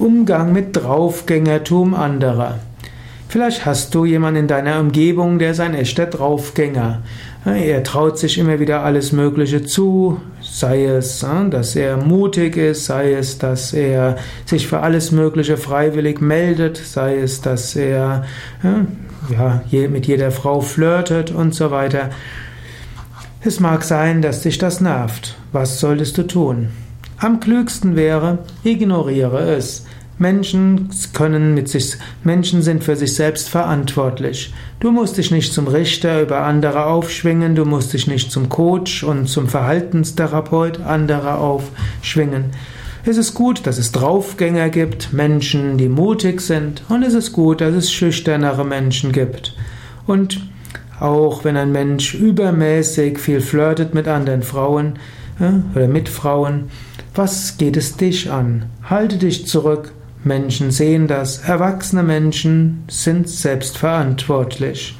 Umgang mit Draufgängertum anderer. Vielleicht hast du jemanden in deiner Umgebung, der ist ein echter Draufgänger. Er traut sich immer wieder alles Mögliche zu, sei es, dass er mutig ist, sei es, dass er sich für alles Mögliche freiwillig meldet, sei es, dass er ja, mit jeder Frau flirtet und so weiter. Es mag sein, dass dich das nervt. Was solltest du tun? Am klügsten wäre, ignoriere es. Menschen können mit sich, Menschen sind für sich selbst verantwortlich. Du musst dich nicht zum Richter über andere aufschwingen, du musst dich nicht zum Coach und zum Verhaltenstherapeut anderer aufschwingen. Es ist gut, dass es Draufgänger gibt, Menschen, die mutig sind, und es ist gut, dass es schüchternere Menschen gibt. Und auch wenn ein Mensch übermäßig viel flirtet mit anderen Frauen ja, oder mit Frauen, was geht es dich an? Halte dich zurück. Menschen sehen das. Erwachsene Menschen sind selbstverantwortlich.